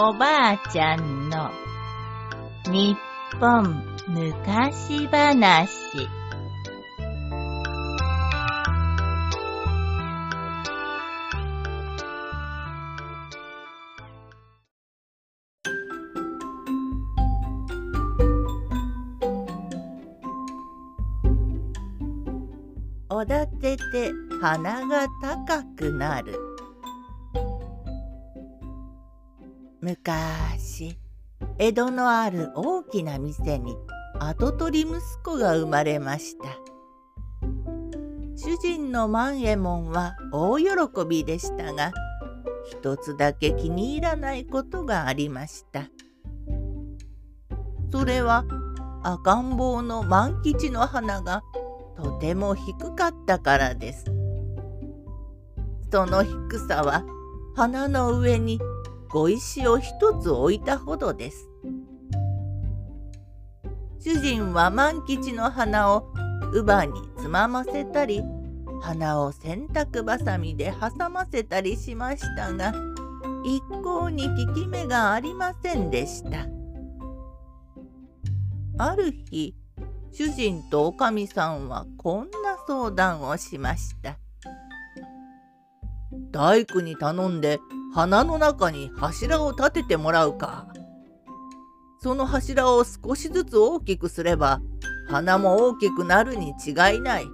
おばあちゃんの日本昔話。おだてて鼻が高くなる。昔江戸のある大きな店に跡取り息子が生まれました主人の万右衛門は大喜びでしたが一つだけ気に入らないことがありましたそれは赤ん坊の万吉の花がとても低かったからです。その低さは花の上に小石を一つ置いたほどです。主人は万吉の花を乳母につまませたり花を洗濯ばさみで挟ませたりしましたが一向に効き目がありませんでした。ある日主人とおかみさんはこんな相談をしました。大工に頼んで花の中に柱を立ててもらうか。その柱を少しずつ大きくすれば花も大きくなるに違いない。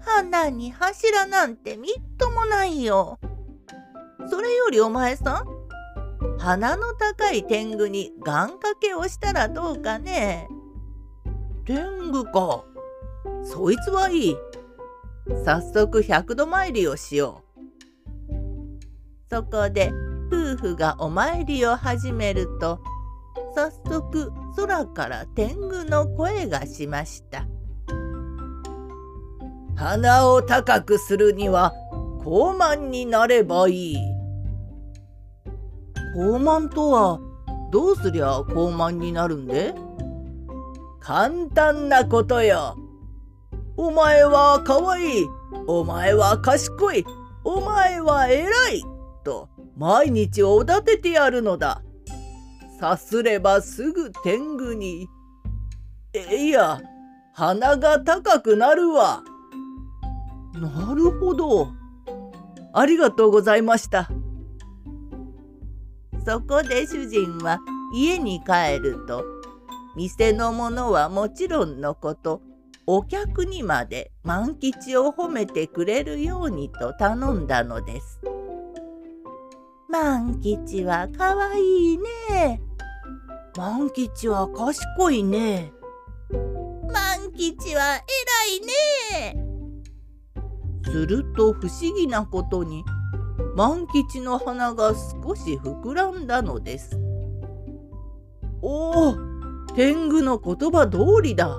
花に柱なんてみっともないよ。それよりお前さん、鼻の高い天狗に願掛けをしたらどうかね。天狗か。そいつはいい。早速百度参りをしよう。そこで夫婦がお参りを始めると早速空から天狗の声がしました。鼻を高くするには高慢になればいい。高慢とはどうすりゃ高慢になるんで？簡単なことよ。お前はかわいい。お前は賢い。お前は偉い。と毎日おだててやるのだ。さすればすぐ天狗に。えいや、鼻が高くなるわ。なるほど。ありがとうございました。そこで主人は家に帰ると店の者はもちろんのことお客にまで万吉を褒めてくれるようにと頼んだのです。万吉はかわいいね。万吉は賢いね。万吉は偉いね。すると不思議なことに万吉の鼻が少し膨らんだのです。おお天狗の言葉通りだ。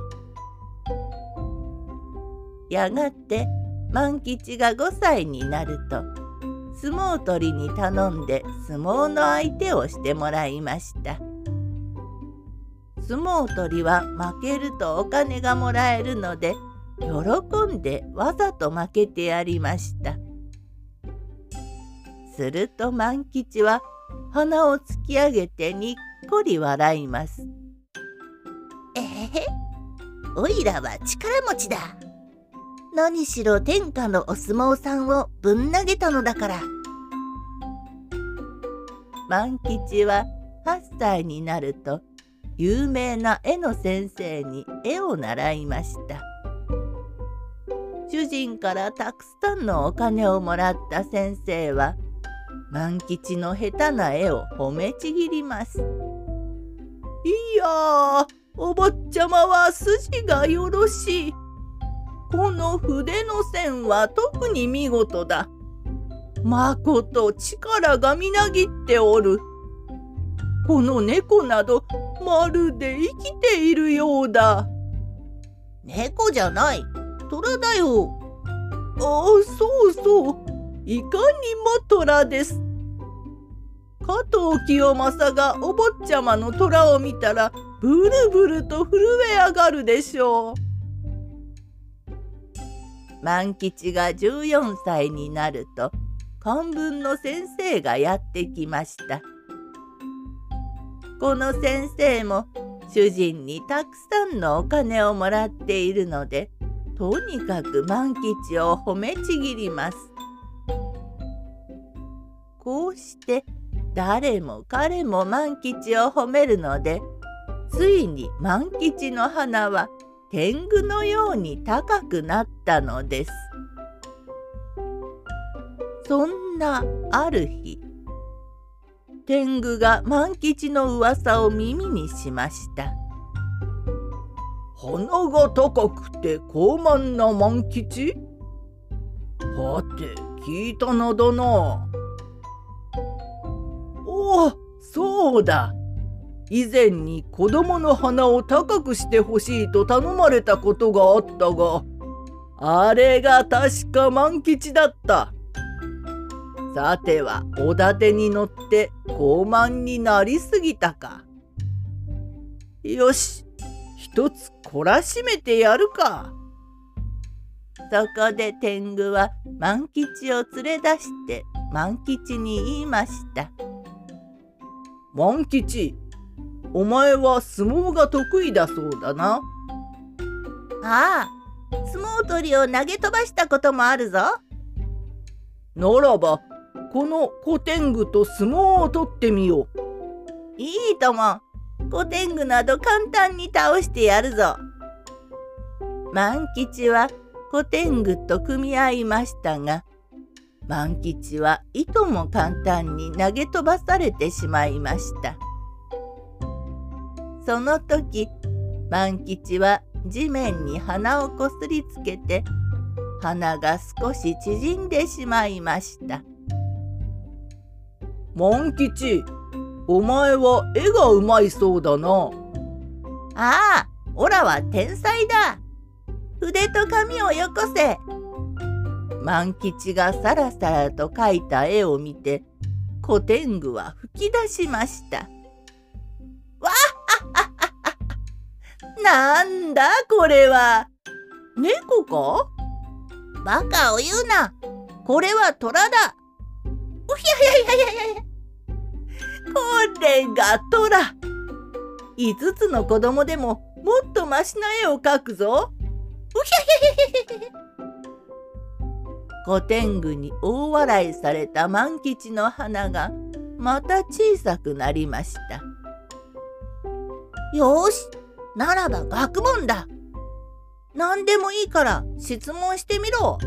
やがて万吉が5歳になると相撲取りに頼んで相撲の相手をしてもらいました。相撲取りは負けるとお金がもらえるので喜んでわざと負けてやりました。すると万吉は鼻を突き上げてにっこり笑います。えへおいらは力持ちだ。何しろ天下のお相撲さんをぶん投げたのだから。万吉は8歳になると有名な絵の先生に絵を習いました。主人からたくさんのお金をもらった先生は万吉の下手な絵を褒めちぎります。いやお坊ちゃまは筋がよろしい。この筆の線は特に見事だ。まこと力がみなぎっておる。この猫などまるで生きているようだ。猫じゃない。虎だよ。ああ、そうそう。いかにも虎です。加藤清正がお坊ちゃまの虎を見たらブルブルと震え上がるでしょう。万吉が14歳になると漢文の先生がやってきました。この先生も主人にたくさんのお金をもらっているのでとにかく万吉を褒めちぎります。こうして誰も彼も万吉を褒めるのでついに万吉の花は天狗のように高くなったのです。そんなある日天狗が万吉の噂を耳にしました。鼻が高くて高慢な万吉？はて聞いたのだな。おおそうだ以前に子供の鼻を高くしてほしいと頼まれたことがあったがあれが確か万吉だった。さてはおだてに乗って傲慢になりすぎたか。よし一つ懲らしめてやるか。そこで天狗は万吉を連れ出して万吉に言いました。万吉お前は相撲が得意だそうだな。ああ、相撲取りを投げ飛ばしたこともあるぞ。ならば、この古天狗と相撲を取ってみよう。いいとも、古天狗など簡単に倒してやるぞ。万吉は古天狗と組み合いましたが、万吉はいとも簡単に投げ飛ばされてしまいました。その時万吉は地面に鼻をこすりつけて鼻が少し縮んでしまいました。万吉お前は絵がうまいそうだな。ああオラは天才だ。筆と紙をよこせ。万吉がさらさらと描いた絵を見て古天狗は吹き出しましたなんだこれは？猫か？バカを言うな。これは虎だ。うひゃひゃひゃひゃひゃ。これが虎。5つの子供でももっとましな絵を描くぞ。うひゃひゃひゃひゃひゃ。古天狗に大笑いされた万吉の花がまた小さくなりました。よしならば学問だ。何でもいいから質問してみろ。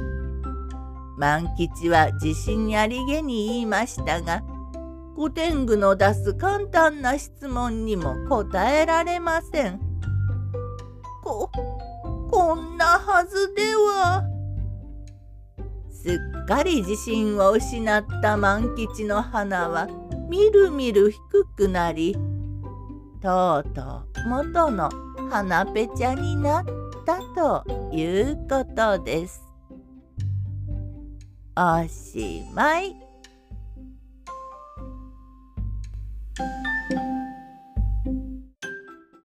万吉は自信ありげに言いましたが、古天狗の出す簡単な質問にも答えられません。こ、こんなはずでは。すっかり自信を失った万吉の花はみるみる低くなりとうとう元の花ぺちゃになったということです。おしまい。